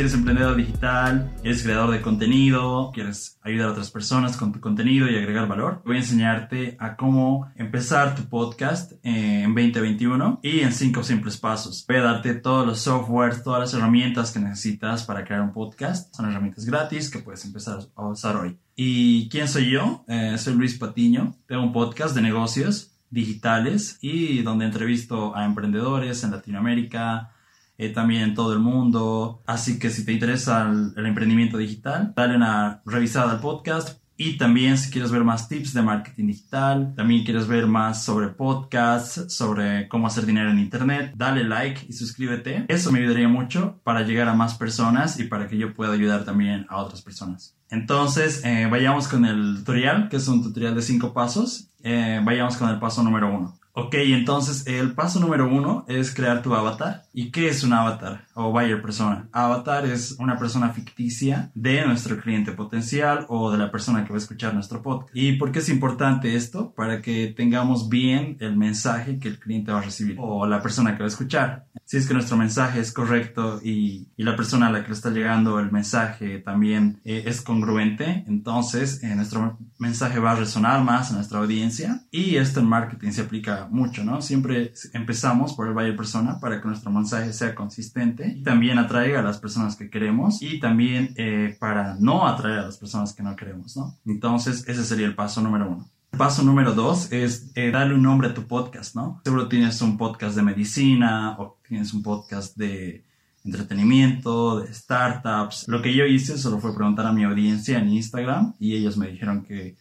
Eres emprendedor digital, eres creador de contenido, quieres ayudar a otras personas con tu contenido y agregar valor, voy a enseñarte a cómo empezar tu podcast en 2021 y en 5 simples pasos. Voy a darte todos los softwares, todas las herramientas que necesitas para crear un podcast. Son herramientas gratis que puedes empezar a usar hoy. ¿Y quién soy yo? Eh, soy Luis Patiño. Tengo un podcast de negocios digitales y donde entrevisto a emprendedores en Latinoamérica, eh, también en todo el mundo. Así que si te interesa el, emprendimiento digital, dale una revisada al podcast. Y también si quieres ver más tips de marketing digital, también quieres ver más sobre podcasts, sobre cómo hacer dinero en internet, dale like y suscríbete. Eso me ayudaría mucho para llegar a más personas y para que yo pueda ayudar también a otras personas. Entonces, eh, vayamos con el tutorial, que es un tutorial de cinco pasos. Eh, vayamos con el paso número uno. Ok, entonces el paso número uno es crear tu avatar. ¿Y qué es un avatar o buyer persona? Avatar es una persona ficticia de nuestro cliente potencial o de la persona que va a escuchar nuestro podcast. ¿Y por qué es importante esto? Para que tengamos bien el mensaje que el cliente va a recibir o la persona que va a escuchar. Si es que nuestro mensaje es correcto y, la persona a la que le está llegando el mensaje también eh, es congruente, entonces eh, nuestro mensaje va a resonar más a nuestra audiencia y esto en marketing se aplica mucho, ¿no? Siempre empezamos por el buyer persona para que nuestro mensaje sea consistente y también atraiga a las personas que queremos y también eh, para no atraer a las personas que no queremos, ¿no? Entonces, ese sería el paso número uno. Paso número dos es eh, darle un nombre a tu podcast, ¿no? Seguro tienes un podcast de medicina o tienes un podcast de entretenimiento, de startups. Lo que yo hice solo fue preguntar a mi audiencia en Instagram y ellos me dijeron que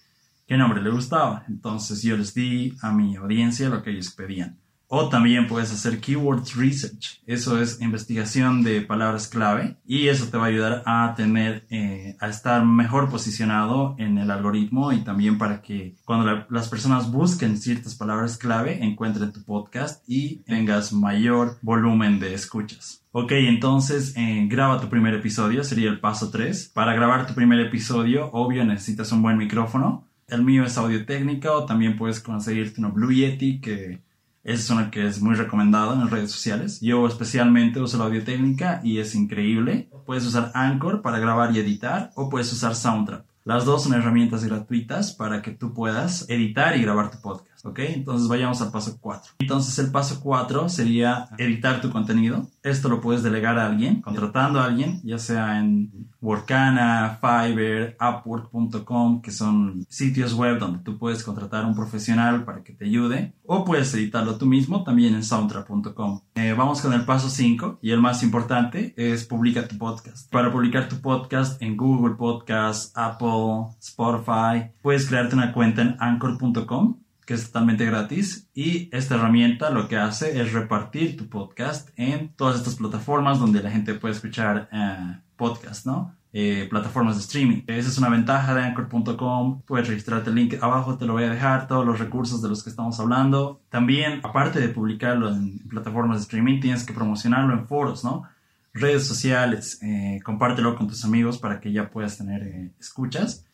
qué nombre le gustaba. Entonces yo les di a mi audiencia lo que ellos pedían. O también puedes hacer keywords research. Eso es investigación de palabras clave y eso te va a ayudar a tener, eh, a estar mejor posicionado en el algoritmo y también para que cuando las personas busquen ciertas palabras clave encuentren tu podcast y tengas mayor volumen de escuchas. Ok, entonces eh, graba tu primer episodio, sería el paso 3. Para grabar tu primer episodio, obvio, necesitas un buen micrófono. El mío es audio técnica o también puedes conseguirte uno Blue Yeti, que es uno que es muy recomendado en las redes sociales. Yo especialmente uso la audio técnica y es increíble. Puedes usar Anchor para grabar y editar o puedes usar Soundtrap. Las dos son herramientas gratuitas para que tú puedas editar y grabar tu podcast. ¿Ok? Entonces vayamos al paso 4. Entonces el paso 4 sería editar tu contenido. Esto lo puedes delegar a alguien, contratando a alguien, ya sea en Workana, Fiverr, Upwork.com, que son sitios web donde tú puedes contratar a un profesional para que te ayude, o puedes editarlo tú mismo también en Soundtrap.com. Eh, vamos con el paso 5 y el más importante es publica tu podcast. Para publicar tu podcast en Google Podcast, Apple, Spotify, puedes crearte una cuenta en Anchor.com que es totalmente gratis y esta herramienta lo que hace es repartir tu podcast en todas estas plataformas donde la gente puede escuchar eh, podcast, ¿no? Eh, plataformas de streaming. Esa es una ventaja de Anchor.com. Puedes registrarte el link abajo, te lo voy a dejar, todos los recursos de los que estamos hablando. También, aparte de publicarlo en plataformas de streaming, tienes que promocionarlo en foros, ¿no? Redes sociales, eh, compártelo con tus amigos para que ya puedas tener escuchas.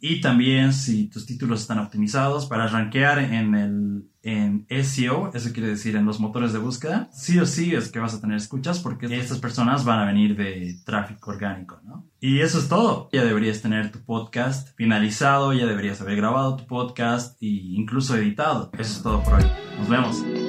Y también si tus títulos están optimizados para rankear en el en SEO, eso quiere decir en los motores de búsqueda, sí o sí es que vas a tener escuchas porque estas personas van a venir de tráfico orgánico, ¿no? Y eso es todo. Ya deberías tener tu podcast finalizado, ya deberías haber grabado tu podcast e incluso editado. Eso es todo por hoy. Nos vemos.